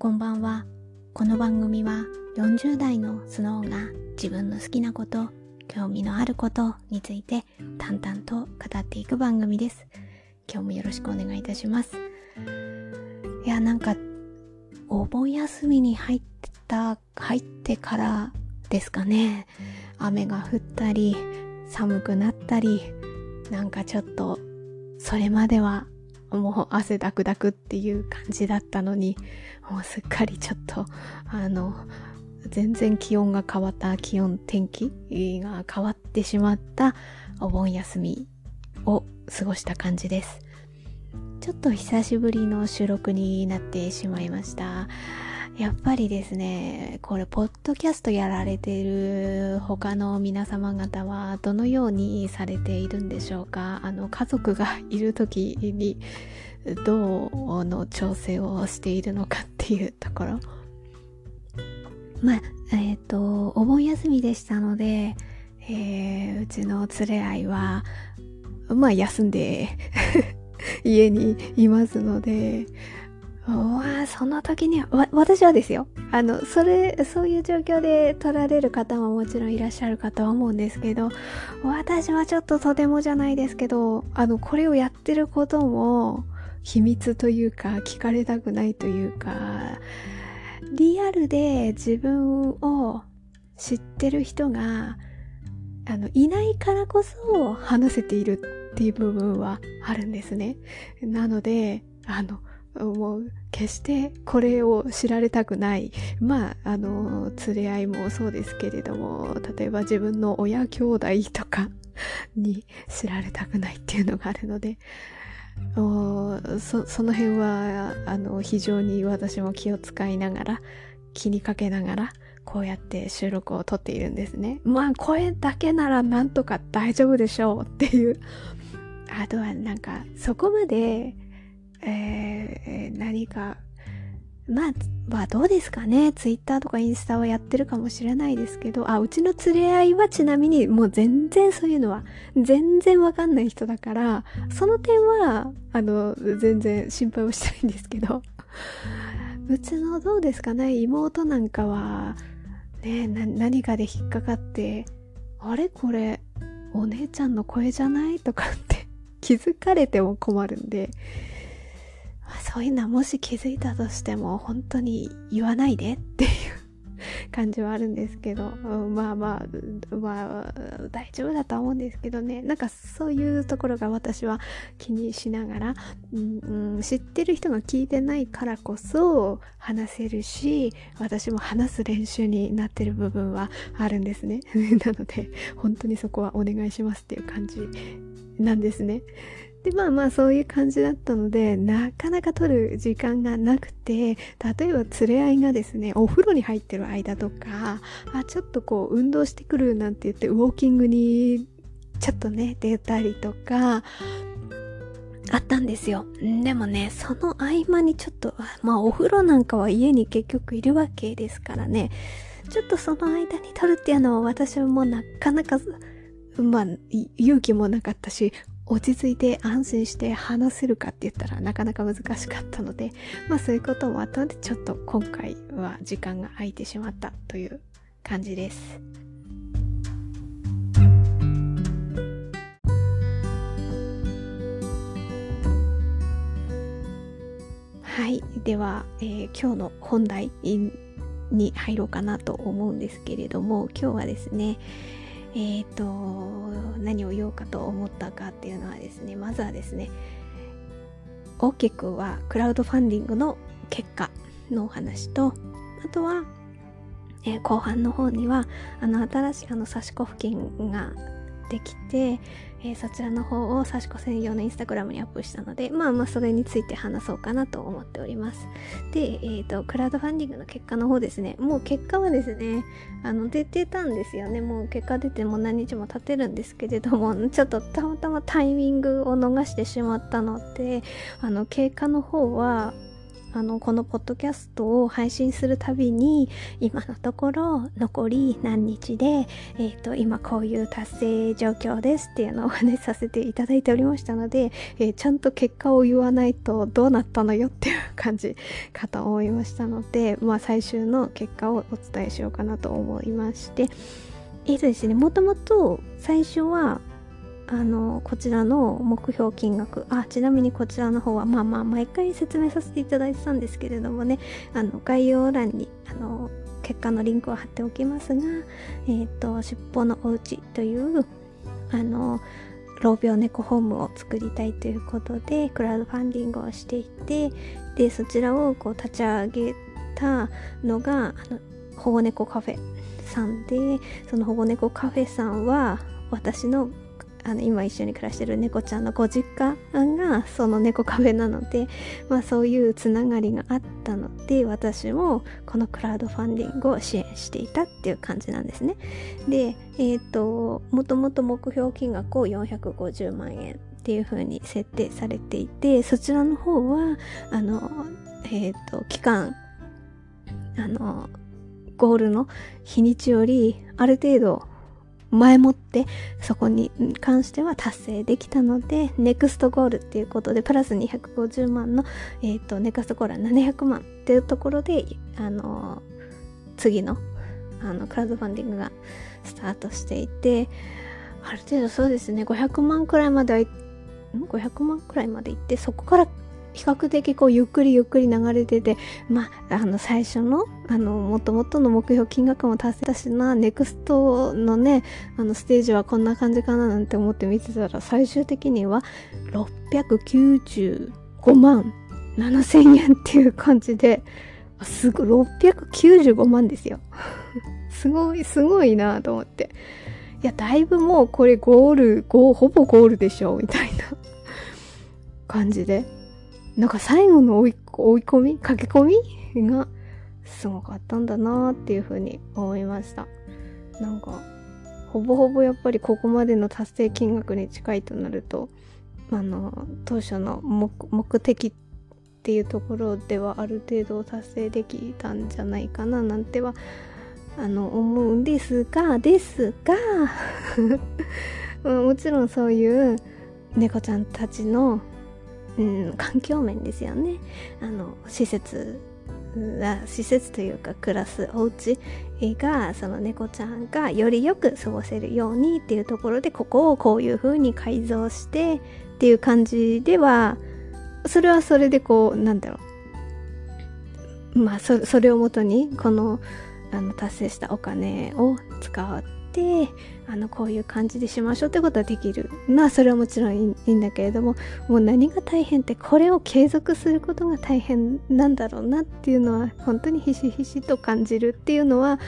こんばんは。この番組は40代のスノーが自分の好きなこと興味のあることについて淡々と語っていく番組です。今日もよろしくお願いいたします。いやなんかお盆休みに入った入ってからですかね。雨が降ったり寒くなったりなんかちょっとそれまではもう汗だくだくっていう感じだったのにもうすっかりちょっとあの全然気温が変わった気温天気が変わってしまったお盆休みを過ごした感じです。ちょっと久しぶりの収録になってしまいました。やっぱりですね、これ、ポッドキャストやられている他の皆様方は、どのようにされているんでしょうか？あの、家族がいる時に、どうの調整をしているのかっていうところ。まあ、えっ、ー、と、お盆休みでしたので、えー、うちの連れ合いは、まあ、休んで 家にいますので、わその時には、わ、私はですよ。あの、それ、そういう状況で取られる方ももちろんいらっしゃるかとは思うんですけど、私はちょっととてもじゃないですけど、あの、これをやってることも、秘密というか、聞かれたくないというか、リアルで自分を知ってる人が、あの、いないからこそ話せているっていう部分はあるんですね。なので、あの、もう決してこれを知られたくない。まああの連れ合いもそうですけれども例えば自分の親兄弟とか に知られたくないっていうのがあるのでそその辺はあの非常に私も気を使いながら気にかけながらこうやって収録を撮っているんですね。まあ声だけならなんとか大丈夫でしょうっていう。あとはなんかそこまでえー、何か、まあ、まあどうですかね。ツイッターとかインスタはやってるかもしれないですけど、あ、うちの連れ合いはちなみにもう全然そういうのは全然わかんない人だから、その点は、あの、全然心配をしてないんですけど、うちのどうですかね。妹なんかは、ね、何かで引っかかって、あれこれ、お姉ちゃんの声じゃない？とかって気づかれても困るんで、そういうのはもし気づいたとしても本当に言わないでっていう感じはあるんですけど、まあまあ、まあ、大丈夫だと思うんですけどね、なんかそういうところが私は気にしながら、うん、知ってる人が聞いてないからこそ話せるし、私も話す練習になってる部分はあるんですね。なので、本当にそこはお願いしますっていう感じなんですね。で、まあまあそういう感じだったので、なかなか取る時間がなくて、例えば連れ合いがですね、お風呂に入ってる間とか、あ、ちょっとこう運動してくるなんて言って、ウォーキングにちょっとね、出たりとか、あったんですよ。でもね、その合間にちょっと、まあお風呂なんかは家に結局いるわけですからね、ちょっとその間に撮るっていうのは私はもうなかなか、まあ、勇気もなかったし、落ち着いて安心して話せるかって言ったらなかなか難しかったので、まあそういうこともあったので、ちょっと今回は時間が空いてしまったという感じです。はい。では、えー、今日の本題に入ろうかなと思うんですけれども、今日はですね、えっ、ー、と何を言おうかと思ったかっていうのはですねまずはですね大きくはクラウドファンディングの結果のお話とあとは、えー、後半の方にはあの新しいあの差し子付近ができて、えー、そちらの方を刺し子専用のインスタグラムにアップしたので、まあまあそれについて話そうかなと思っております。で、えっ、ー、と、クラウドファンディングの結果の方ですね、もう結果はですね、あの、出てたんですよね。もう結果出ても何日も経てるんですけれども、ちょっとたまたまタイミングを逃してしまったので、あの、経過の方は、あの、このポッドキャストを配信するたびに、今のところ残り何日で、えっ、ー、と、今こういう達成状況ですっていうのをお話しさせていただいておりましたので、えー、ちゃんと結果を言わないとどうなったのよっていう感じかと思いましたので、まあ最終の結果をお伝えしようかなと思いまして、えっ、ー、とですね、もともと最初はあのこちらの目標金額。あちなみにこちらの方はまあまあ毎回説明させていただいてたんですけれどもね。あの概要欄にあの結果のリンクを貼っておきますがえっ、ー、と尻尾のおうちというあの老病猫ホームを作りたいということでクラウドファンディングをしていてでそちらをこう立ち上げたのがあの保護猫カフェさんでその保護猫カフェさんは私のあの今一緒に暮らしてる猫ちゃんのご実家がその猫カフェなので、まあ、そういうつながりがあったので私もこのクラウドファンディングを支援していたっていう感じなんですね。で、えっ、ー、ともともと目標金額を450万円っていう風に設定されていてそちらの方はあのえっ、ー、と期間あのゴールの日にちよりある程度前もってそこに関しては達成できたので、ネクストゴールっていうことで、プラス250万の、え、ー、と、ネクストゴールは700万っていうところで、あの次の、あの、クラウドファンディングがスタートしていて、ある程度そうですね、500万くらいまでは、500万くらいまで行って、そこから比較的こうゆっくりゆっくり流れてて、まあ、あの最初の、あの、もともとの目標金額も達成したしな、ネクストのね、あのステージはこんな感じかななんて思って見てたら、最終的には695万7千円っていう感じで、すごい、695万ですよ。すごい、すごいなと思って。いや、だいぶもうこれゴール、ゴ、ほぼゴールでしょ、みたいな感じで。なんか最後の追い追い込み駆け込みがすごかったんだなっていうふうに思いました。なんか、ほぼほぼやっぱりここまでの達成金額に近いとなると、あの、当初の目的っていうところではある程度達成できたんじゃないかななんては、あの、思うんですが、ですが もちろんそういう猫ちゃんたちのうん、環境面ですよね。あの施設施設というか暮らすお家がその猫ちゃんがよりよく過ごせるようにっていうところでここをこういう風に改造してっていう感じではそれはそれでこうなんだろう。まあそれをもとにこのあの達成したお金を使っててあのこういう感じでしましょうってことはできる。まあそれはもちろんいいんだけれどももう何が大変ってこれを継続することが大変なんだろうなっていうのは本当にひしひしと感じるっていうのは、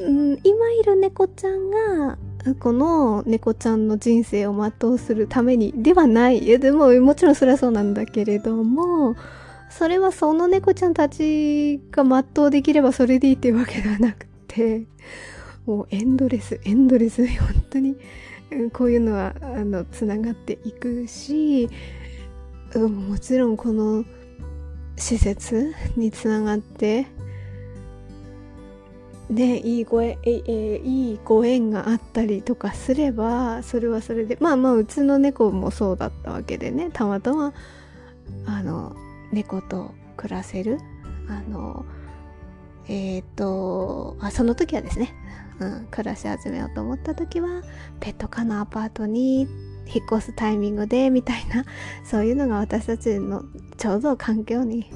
うん、今いる猫ちゃんがこの猫ちゃんの人生を全うするためにではない。いやでももちろんそれはそうなんだけれどもそれはその猫ちゃんたちが全うできればそれでいいっていうわけではなくてもうエンドレスエンドレス 本当にこういうのはあのつながっていくしうんもちろんこの施設につながってねいいご縁ええいいご縁があったりとかすればそれはそれでまあまあうちの猫もそうだったわけでねたまたまあの猫と暮らせるあのえっ、ー、とあその時はですねうん、暮らし始めようと思った時はペット可のアパートに引っ越すタイミングでみたいな そういうのが私たちのちょうど環境に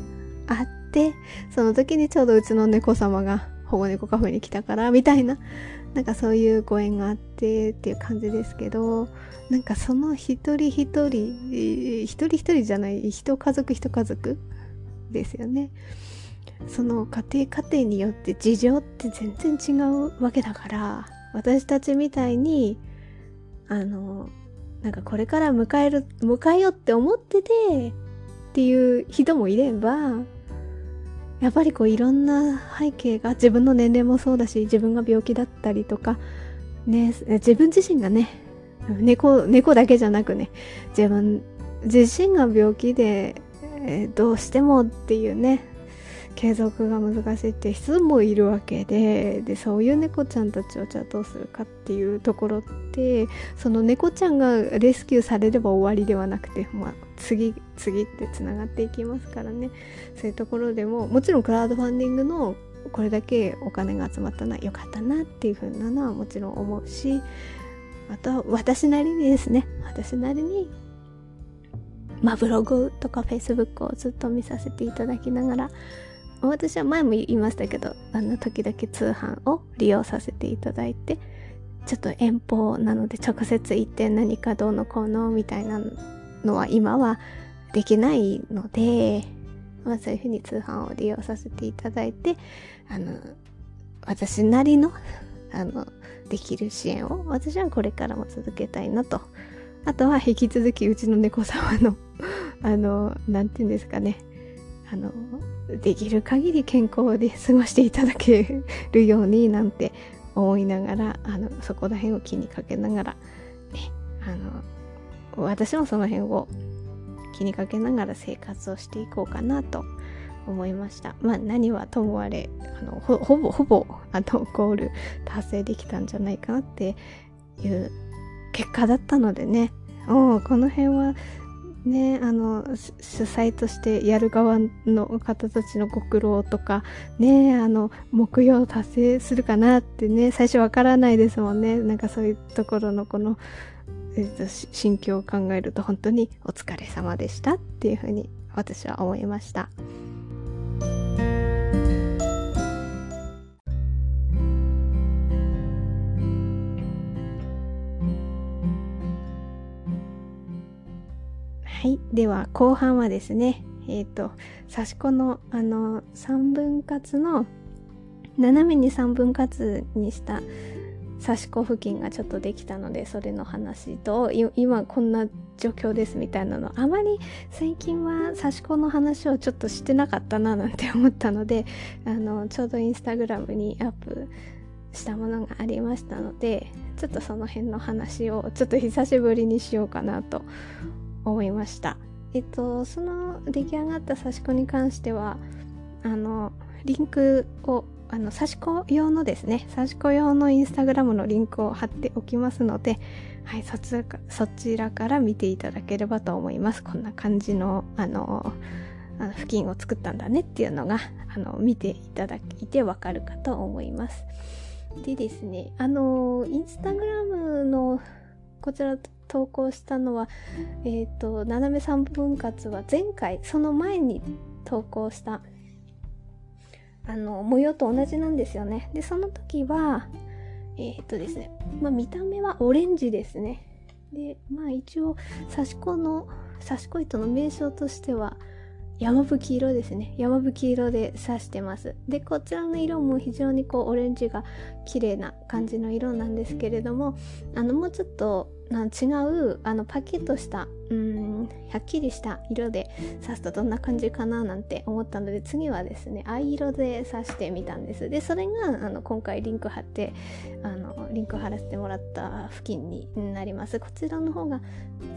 あってその時にちょうどうちの猫様が保護猫カフェに来たからみたいななんかそういうご縁があってっていう感じですけどなんかその一人一人一人一人じゃない一家族一家族ですよね。その家庭家庭によって事情って全然違うわけだから私たちみたいにあのなんかこれから迎える迎えようって思っててっていう人もいればやっぱりこういろんな背景が自分の年齢もそうだし自分が病気だったりとかね自分自身がね猫猫だけじゃなくね自分自身が病気でえー、どうしてもっていうね継続が難しいって人もいるわけででそういう猫ちゃんたちをじゃあどうするかっていうところってその猫ちゃんがレスキューされれば終わりではなくて、まあ、次次ってつながっていきますからね。そういうところでももちろんクラウドファンディングのこれだけお金が集まったのは良かったなっていう風なのはもちろん思うしあとは私なりにですね。私なりにまあブログとかフェイスブックをずっと見させていただきながら私は前も言いましたけどあの時々通販を利用させていただいてちょっと遠方なので直接行って何かどうのこうのみたいなのは今はできないので、まあ、そういうふうに通販を利用させていただいてあの私なりのあのできる支援を私はこれからも続けたいなと。あとは引き続きうちの猫様のあの何て言うんですかね。あのできる限り健康で過ごしていただけるようになんて思いながらあのそこら辺を気にかけながらねあの私もその辺を気にかけながら生活をしていこうかなと思いました。まあ何はともあれあのほぼほぼあのゴール達成できたんじゃないかなっていう結果だったのでね。おこの辺はねあの主催としてやる側の方たちのご苦労とかねあの目標を達成するかなってね最初わからないですもんねなんかそういうところのこの、えーと、心境を考えると本当にお疲れ様でしたっていうふうに私は思いました。はい。では、後半はですね、えっ、ー、と、刺し子の、あの、3分割の、斜めに3分割にした刺し子付近がちょっとできたので、それの話と、今こんな状況ですみたいなの、あまり最近は刺し子の話をちょっとしてなかったななんて思ったので、あの、ちょうどインスタグラムにアップしたものがありましたので、ちょっとその辺の話をちょっと久しぶりにしようかなと思いました。えっとその出来上がった刺し子に関してはあのリンクをあの刺し子用のですね刺し子用のインスタグラムのリンクを貼っておきますので、はい、そちらそちらから見ていただければと思います。こんな感じのあのあの付近を作ったんだねっていうのがあの見ていただいてわかるかと思います。でですねあのインスタグラムのこちら投稿したのは、えっ、ー、と、斜め3分割は前回、その前に投稿した、あの、模様と同じなんですよね。で、その時は、えっ、ー、とですね、まあ見た目はオレンジですね。で、まあ一応、刺し子の、刺し子糸の名称としては、山吹色ですね。山吹色で刺してます。でこちらの色も非常にこうオレンジが綺麗な感じの色なんですけれどもあのもうちょっとな違うあのパキッとしたうんはっきりした色で刺すとどんな感じかななんて思ったので次はですね藍色で刺してみたんです。でそれがあの今回リンク貼ってあのリンク貼らせてもらった付近になります。こちらの方が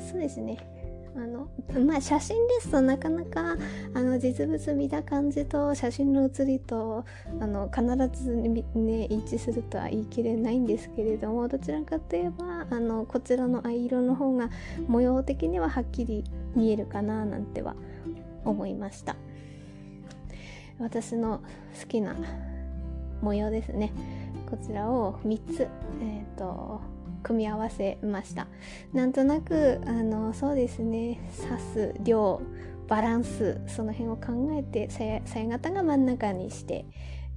そうですね。あのまあ写真ですとなかなかあの実物見た感じと写真の写りとあの必ずね一致するとは言い切れないんですけれどもどちらかといえばあのこちらの藍色の方が模様的にははっきり見えるかななんては思いました。私の好きな模様ですね。こちらを3つえっ、ー、と組み合わせました。なんとなくあのそうですね。刺す量バランスその辺を考えてさや型が真ん中にして。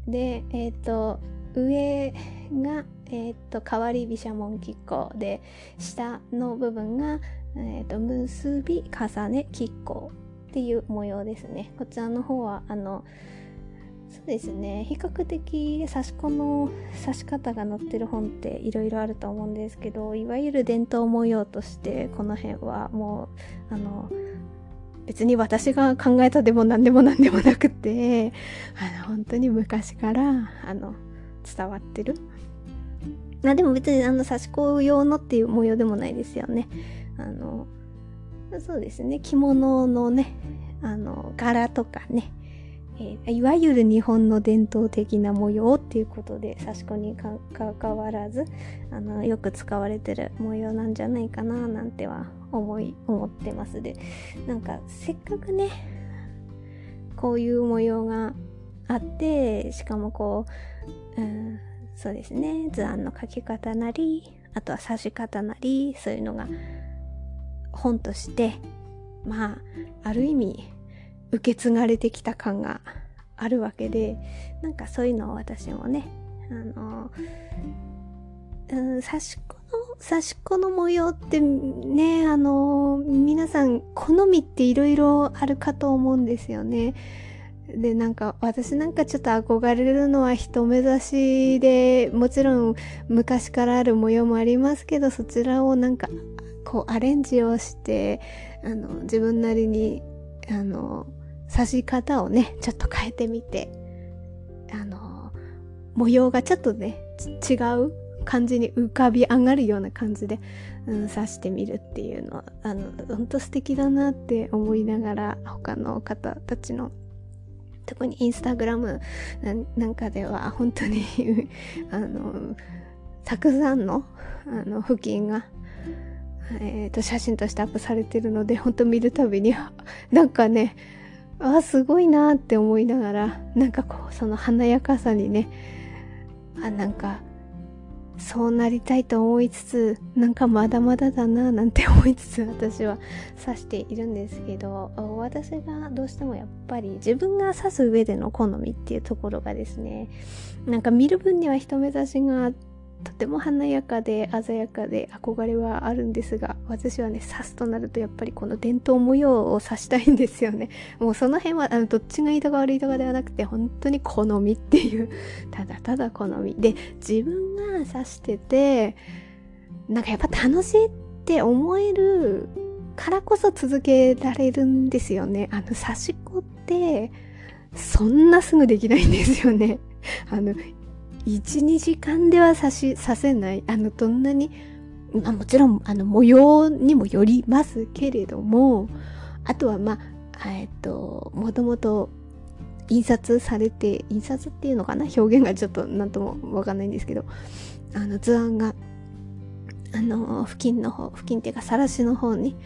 でえっ、ー、と上が、えーと、変わり飛車紋亀甲で下の部分が、えーと、結び重ね亀甲っていう模様ですね。こちらの方はあのそうですね。比較的刺し子の刺し方が載ってる本っていろいろあると思うんですけどいわゆる伝統模様としてこの辺はもうあの別に私が考えたでも何でも何でもなくてあの本当に昔からあの伝わってる。あでも別にあの刺し子用のっていう模様でもないですよね。あのそうですね。着物のねあの、柄とかね、えー、いわゆる日本の伝統的な模様っていうことで刺し子にかかわらずあのよく使われてる模様なんじゃないかななんては思い思ってます。でなんかせっかくねこういう模様があってしかもこう、うん、そうですね図案の描き方なりあとは刺し方なりそういうのが本としてまあある意味受け継がれてきた感があるわけでなんかそういうのを私もねあのうん刺し子の刺し子の模様ってねあの皆さん好みっていろいろあるかと思うんですよね。でなんか私なんかちょっと憧れるのは人目指しでもちろん昔からある模様もありますけどそちらをなんかこうアレンジをしてあの自分なりにあの刺し方をねちょっと変えてみてあの模様がちょっとね違う感じに浮かび上がるような感じで、うん、刺してみるっていうのはあの本当素敵だなって思いながら他の方たちの特にインスタグラムなんかでは本当に あのたくさんのあの付近がえーと、写真としてアップされてるので本当見るたびに なんかねあすごいなって思いながらなんかこうその華やかさにねあなんかそうなりたいと思いつつなんかまだまだだななんて思いつつ私は指しているんですけど私がどうしてもやっぱり自分が指す上での好みっていうところがですねなんか見る分には人目指しがあってとても華やかで鮮やかで憧れはあるんですが私はね刺すとなるとやっぱりこの伝統模様を刺したいんですよね。もうその辺はあのどっちがいいとか悪いとかではなくて本当に好みっていう。ただただ好み。で自分が刺しててなんかやっぱ楽しいって思えるからこそ続けられるんですよね。あの刺し子ってそんなすぐできないんですよね。あの12時間ではさしさせない。あのどんなに、まあ、もちろんあの模様にもよりますけれどもあとはまあえっともともと印刷されて印刷っていうのかな？表現がちょっと何ともわかんないんですけどあの図案があの付近の方付近っていうかさらしの方に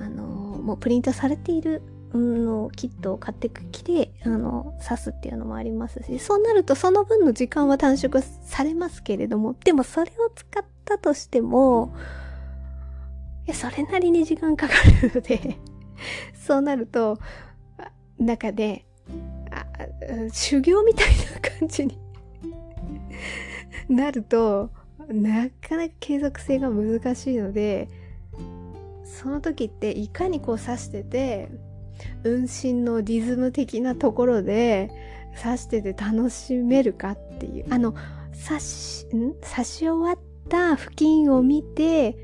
あのもうプリントされているのキットを買ってきて、あの、刺すっていうのもありますし、そうなるとその分の時間は短縮されますけれども、でもそれを使ったとしても、いや、それなりに時間かかるので そうなると、中で、あ修行みたいな感じに なると、なかなか継続性が難しいので、その時っていかにこう刺してて、運針のリズム的なところで刺してて楽しめるかっていう。あの刺しん？刺し終わった付近を見て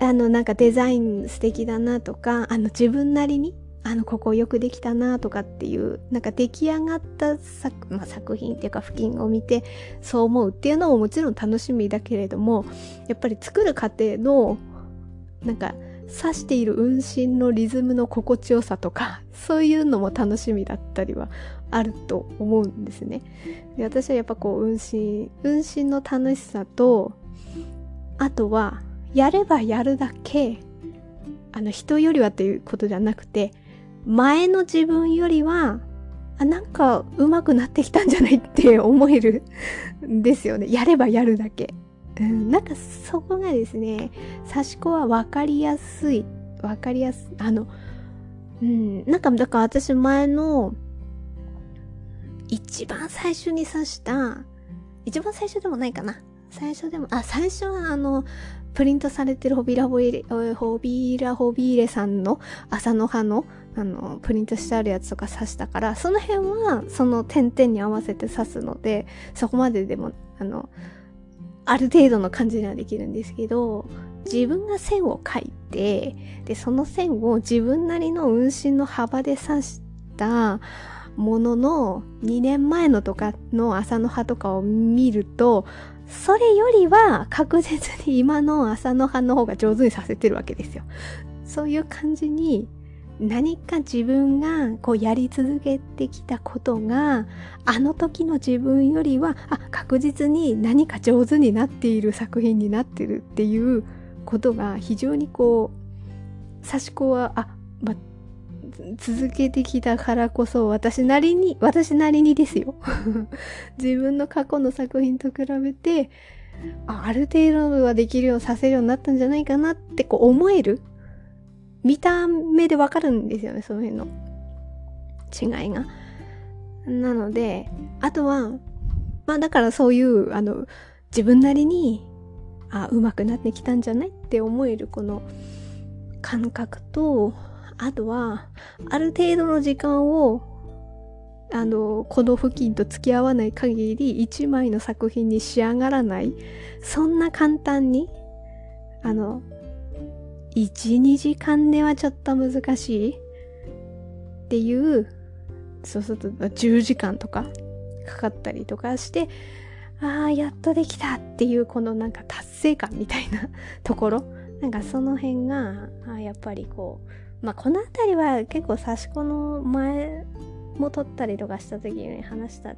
あのなんかデザイン素敵だなとかあの自分なりにあのここよくできたなとかっていうなんか出来上がった作,、まあ、作品っていうか付近を見てそう思うっていうのももちろん楽しみだけれどもやっぱり作る過程のなんか指している運針のリズムの心地よさとかそういうのも楽しみだったりはあると思うんですね。で私はやっぱこう運針運針の楽しさとあとはやればやるだけあの人よりはっていうことじゃなくて前の自分よりはあなんか上手くなってきたんじゃないって思えるんですよねやればやるだけうん、なんかそこがですね、刺し子は分かりやすい。分かりやすい。あの、うん、なんかだから私前の一番最初に刺した、一番最初でもないかな。最初でも、あ、最初はあの、プリントされてるホビラホビレ、ホビラホビーレさんの朝の葉の、あの、プリントしてあるやつとか刺したから、その辺は、その点々に合わせて刺すので、そこまででも、あの、ある程度の感じにはできるんですけど、自分が線を描いて、で、その線を自分なりの運針の幅で刺したものの2年前のとかの朝の葉とかを見ると、それよりは確実に今の朝の葉の方が上手にさせてるわけですよ。そういう感じに何か自分がこうやり続けてきたことがあの時の自分よりはあ確実に何か上手になっている作品になってるっていうことが非常にこう刺し子はあ、ま、続けてきたからこそ私なりに私なりにですよ。自分の過去の作品と比べてあある程度はできるようさせるようになったんじゃないかなってこう思える見た目でわかるんですよね、その辺の違いが。なので、あとは、まあだからそういう、あの、自分なりに、あ、上手くなってきたんじゃないって思えるこの感覚と、あとは、ある程度の時間を、あの、この付近と付き合わない限り、一枚の作品に仕上がらない。そんな簡単に、あの、1、2時間ではちょっと難しいっていう、そうすると10時間とかかかったりとかして、ああ、やっとできたっていうこのなんか達成感みたいなところ。なんかその辺が、あやっぱりこう、まあこの辺りは結構差し子の前も撮ったりとかした時に話した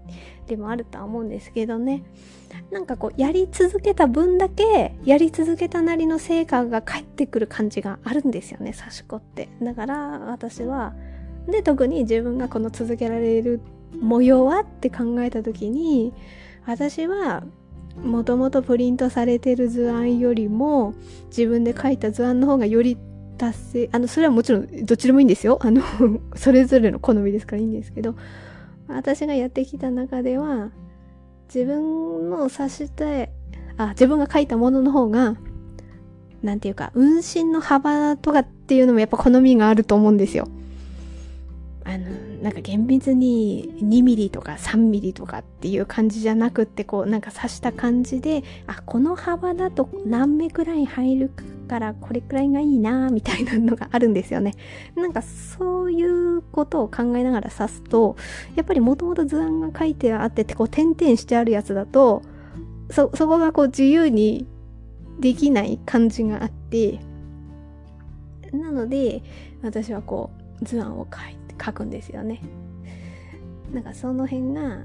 りもあるとは思うんですけどね。なんかこうやり続けた分だけやり続けたなりの成果が返ってくる感じがあるんですよね刺し子って。だから私はで特に自分がこの続けられる模様はって考えた時に私はもともとプリントされてる図案よりも自分で書いた図案の方がより達成あのそれはもちろんどっちでもいいんですよ。あの それぞれの好みですからいいんですけど。私がやってきた中では自分の指してあ自分が書いたものの方が何て言うか運針の幅とかっていうのもやっぱ好みがあると思うんですよ。あのなんか厳密に2ミリとか3ミリとかっていう感じじゃなくってこうなんか刺した感じであこの幅だと何目くらい入るからこれくらいがいいなみたいなのがあるんですよね。なんかそういうことを考えながら刺すとやっぱりもともと図案が書いてあっててこう点々してあるやつだとそそこがこう自由にできない感じがあってなので私はこう図案を書いて書くんですよね。なんかその辺が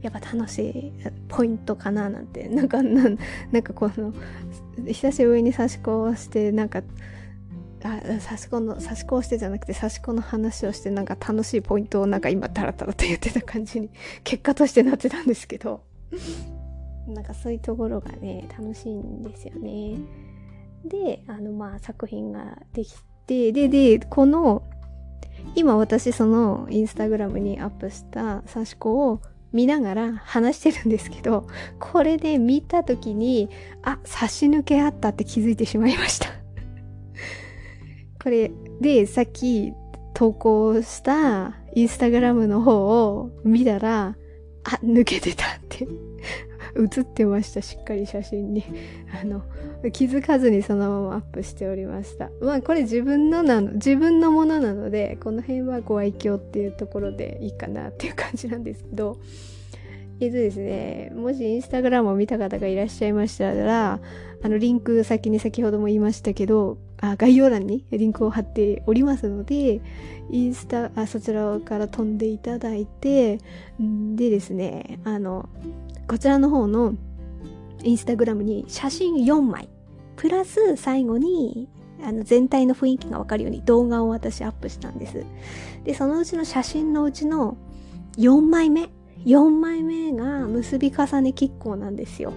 やっぱ楽しいポイントかななんてなんかなんかこの久しぶりに差し子をしてなんかあ差し子の差し子をしてじゃなくて差し子の話をしてなんか楽しいポイントをなんか今タラタラと言ってた感じに結果としてなってたんですけどなんかそういうところがね楽しいんですよね。であのまあ作品ができてででこの今私そのインスタグラムにアップした刺し子を見ながら話してるんですけど、これで見た時に、あ、差し抜けあったって気づいてしまいました。これでさっき投稿したインスタグラムの方を見たら、あ、抜けてたって。映ってました、しっかり写真に。あの、気づかずにそのままアップしておりました。まあこれ自分のなの、自分のものなので、この辺はご愛嬌っていうところでいいかなっていう感じなんですけど、えっとですね、もしインスタグラムを見た方がいらっしゃいましたら、あのリンク先に先ほども言いましたけど、あ概要欄にリンクを貼っておりますので、インスタ、あそちらから飛んでいただいて、でですね、あの、こちらの方のインスタグラムに写真4枚、プラス最後にあの全体の雰囲気がわかるように動画を私アップしたんです。で、そのうちの写真のうちの4枚目、4枚目が結び重ね亀甲なんですよ。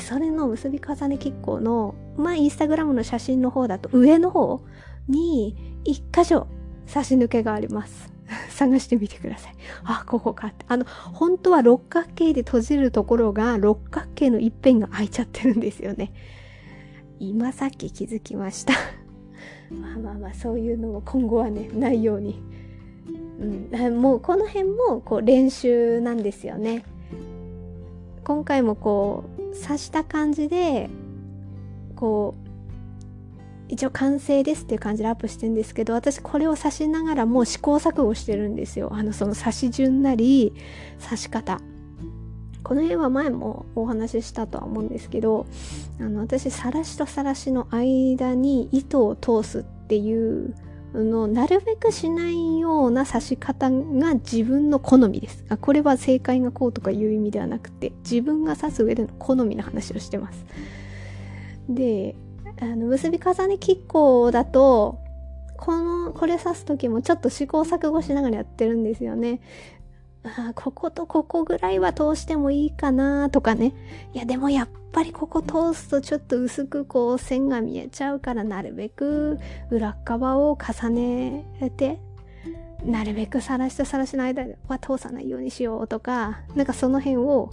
それの結び重ね亀甲の、まあ、インスタグラムの写真の方だと上の方に1箇所差し抜けがあります。探してみてください。あ、ここかって。あの、本当は六角形で閉じるところが六角形の一辺が開いちゃってるんですよね。今さっき気づきました。まあまあまあ、そういうのも今後はね、ないように。うん、もうこの辺もこう練習なんですよね。今回もこう、刺した感じで、こう、一応完成ですっていう感じでアップしてるんですけど私これを刺しながらもう試行錯誤してるんですよ。あのその刺し順なり刺し方。この辺は前もお話ししたとは思うんですけどあの私さらしとさらしの間に糸を通すっていうのなるべくしないような刺し方が自分の好みです。あこれは正解がこうとかいう意味ではなくて自分が刺す上での好みの話をしてます。であの結び重ねキッコだとこのこれ刺す時もちょっと試行錯誤しながらやってるんですよね。あこことここぐらいは通してもいいかなとかね。いやでもやっぱりここ通すとちょっと薄くこう線が見えちゃうからなるべく裏側を重ねてなるべくさらしとさらしの間は通さないようにしようとかなんかその辺を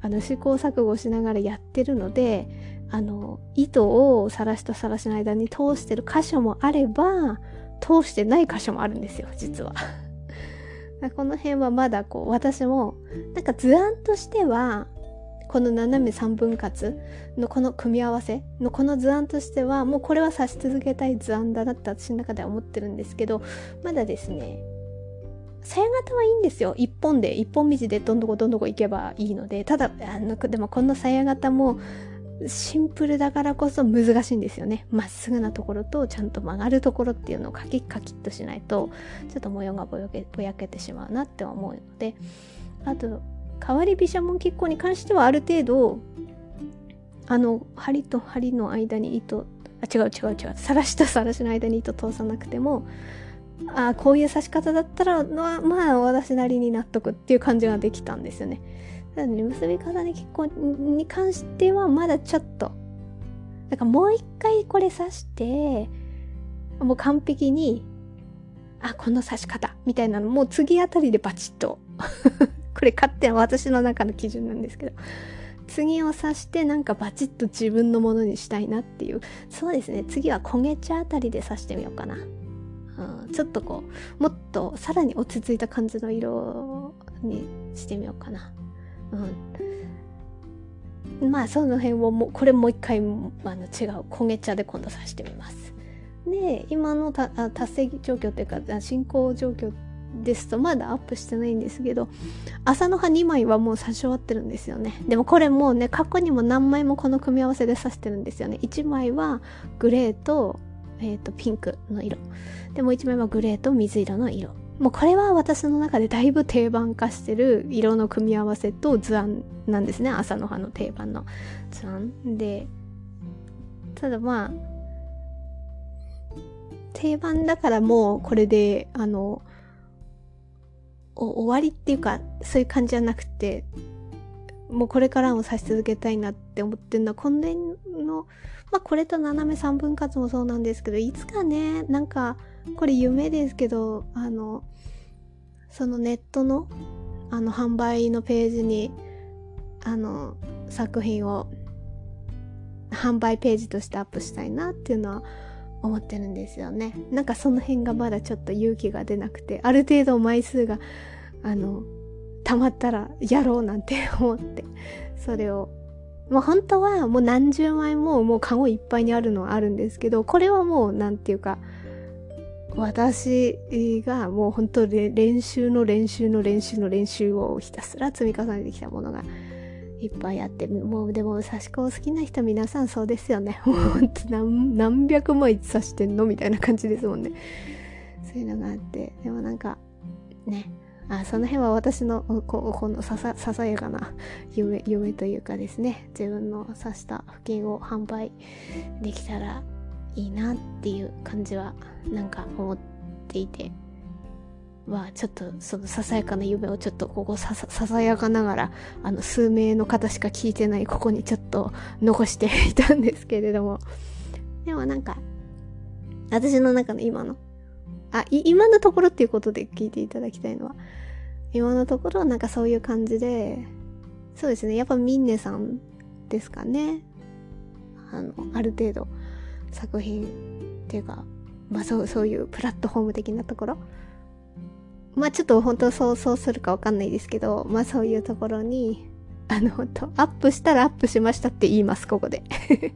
あの試行錯誤しながらやってるのであの糸をさらしとさらしの間に通してる箇所もあれば通してない箇所もあるんですよ実は。この辺はまだこう私もなんか図案としてはこの斜め3分割のこの組み合わせのこの図案としてはもうこれは指し続けたい図案だなって私の中では思ってるんですけどまだですねさや型はいいんですよ一本で一本道でどんどこどんどこ行けばいいのでただあのでもこのさや型もシンプルだからこそ難しいんですよねまっすぐなところとちゃんと曲がるところっていうのをカキッカキッとしないとちょっと模様がぼやけぼやけてしまうなって思うのであと変わり飛車紋吉行に関してはある程度あの針と針の間に糸あ違う違う違うさらしとさらしの間に糸通さなくてもあこういう刺し方だったらまあまあ私なりに納得っていう感じができたんですよね。ただね、結び重ね結婚に関してはまだちょっと。だからもう一回これ刺して、もう完璧に、あ、この刺し方みたいなのもう次あたりでバチッと。これ勝手な私の中の基準なんですけど。次を刺してなんかバチッと自分のものにしたいなっていう。そうですね。次は焦げ茶あたりで刺してみようかな。うん、ちょっとこう、もっとさらに落ち着いた感じの色にしてみようかな。うん、まあその辺をもうこれもう一回あの違う焦げ茶で今度さしてみます。で今の達成状況というか進行状況ですとまだアップしてないんですけど朝の葉2枚はもう刺し終わってるんですよね。でもこれもうね過去にも何枚もこの組み合わせで刺してるんですよね。1枚はグレーと,、えーとピンクの色。でもう1枚はグレーと水色の色。もうこれは私の中でだいぶ定番化してる色の組み合わせと図案なんですね。朝の葉の定番の図案。でただまあ定番だからもうこれであの終わりっていうかそういう感じじゃなくてもうこれからもさし続けたいなって思ってるの。は今年のまあこれと斜め3分割もそうなんですけどいつかねなんかこれ夢ですけどあのそのネットのあの販売のページにあの作品を販売ページとしてアップしたいなっていうのは思ってるんですよね。なんかその辺がまだちょっと勇気が出なくてある程度枚数があの溜まったらやろうなんて思ってそれを。もう本当はもう何十枚ももうカゴいっぱいにあるのはあるんですけどこれはもう何て言うか私がもう本当に練習の練習の練習の練習をひたすら積み重ねてきたものがいっぱいあって、もうでも刺し子を好きな人皆さんそうですよね。もうほんと何何百枚刺してんのみたいな感じですもんね。そういうのがあって、でもなんか、ね、あその辺は私のここのささささやかな夢夢というかですね自分の刺した付近を販売できたらいいなっていう感じはなんか思っていて。はちょっとそのささやかな夢をちょっとここささやかながらあの数名の方しか聞いてないここにちょっと残していたんですけれども。でもなんか私の中の今のあ今のところっていうことで聞いていただきたいのは今のところなんかそういう感じでそうですねやっぱミンネさんですかね。あのある程度。作品っていうか、まあそう、そういうプラットフォーム的なところ。まあちょっと本当そうそうするかわかんないですけど、まあそういうところに、あの、本当アップしたらアップしましたって言います、ここで。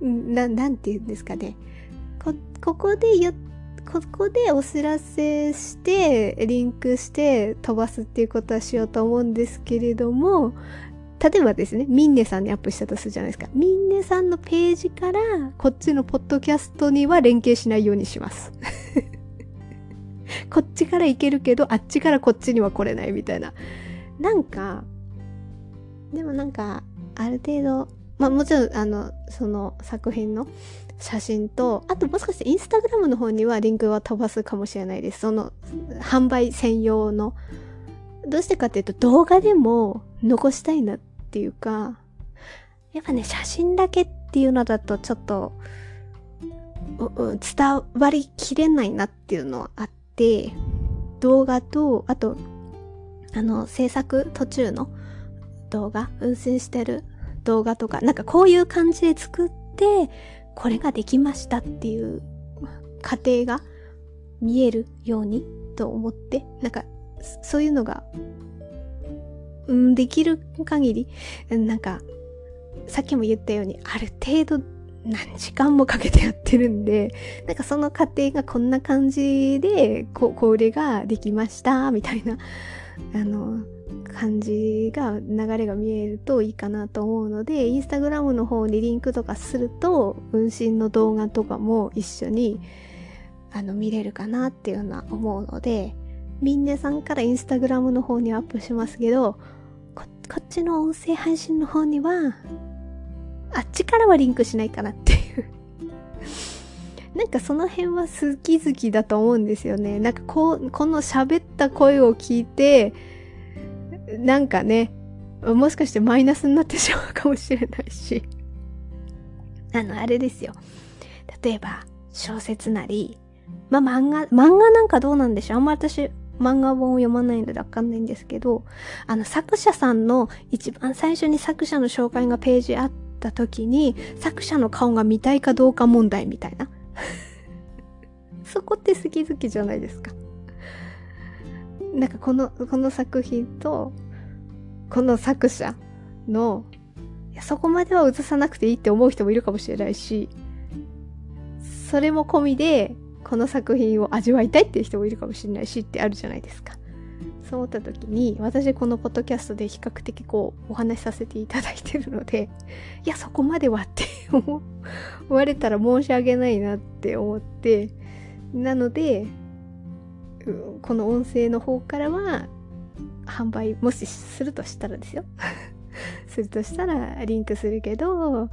な、なんて言うんですかね。こ、ここで言ここでお知らせして、リンクして飛ばすっていうことはしようと思うんですけれども、例えばですね、ミンネさんにアップしたとするじゃないですか。ミンネさんのページからこっちのポッドキャストには連携しないようにします。こっちから行けるけど、あっちからこっちには来れないみたいな。なんか、でもなんか、ある程度、まあもちろん、あの、その作品の写真と、あともしかしてインスタグラムの方にはリンクは飛ばすかもしれないです。その、販売専用の。どうしてかっていうと、動画でも残したいなっっていうか、やっぱね、写真だけっていうのだとちょっと、伝わりきれないなっていうのはあって、動画と、あと、あの、制作途中の動画、運転してる動画とか、なんかこういう感じで作って、これができましたっていう過程が見えるようにと思って、なんかそういうのが、うん、できる限り、なんか、さっきも言ったように、ある程度何時間もかけてやってるんで、なんかその過程がこんな感じで、こ、これができました、みたいな、あの、感じが流れが見えるといいかなと思うのでインスタグラムの方にリンクとかすると運針の動画とかも一緒にあの見れるかなっていうのは思うのでみんなさんからインスタグラムの方にアップしますけどこっちの音声配信の方にはあっちからはリンクしないかなっていう なんかその辺は好き好きだと思うんですよね。なんかこう、この喋った声を聞いて、なんかね、もしかしてマイナスになってしまうかもしれないし。あの、あれですよ。例えば、小説なり、まあ、漫画、漫画なんかどうなんでしょうあんま私、漫画本を読まないのでわかんないんですけど、あの、作者さんの一番最初に作者の紹介がページあった時に、作者の顔が見たいかどうか問題みたいな。そこって好き好きじゃないですか。なんかこの、この作品と、この作者の、いや、そこまでは映さなくていいって思う人もいるかもしれないし、それも込みで、この作品を味わいたいっていう人もいるかもしれないしってあるじゃないですか。そう思った時に、私このポッドキャストで比較的こう、お話しさせていただいてるので、いや、そこまではって 思われたら申し訳ないなって思って、なので、この音声の方からは販売もしするとしたらですよ するとしたらリンクするけど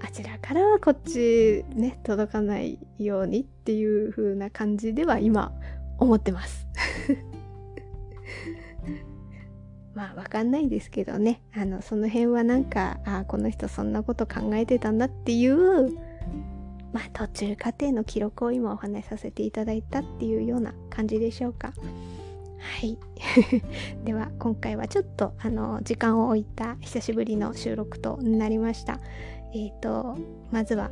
あちらからはこっちね届かないようにっていう風な感じでは今思ってます まあわかんないですけどねあのその辺はなんかあこの人そんなこと考えてたんだっていうまあ、途中過程の記録を今お話しさせていただいたっていうような感じでしょうか。はい。では、今回はちょっと、あの、時間を置いた久しぶりの収録となりました。えっ、ー、と、まずは、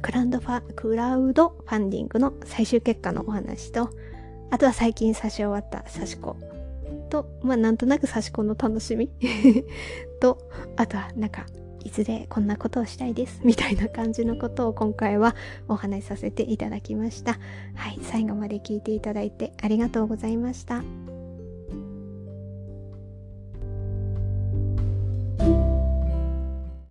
クラウドファ、クラウドファンディングの最終結果のお話と、あとは最近差し終わった差し子と、まあ、なんとなく差し子の楽しみ と、あとは、なんか、いずれこんなことをしたいですみたいな感じのことを今回はお話しさせていただきました。はい、最後まで聞いていただいてありがとうございました。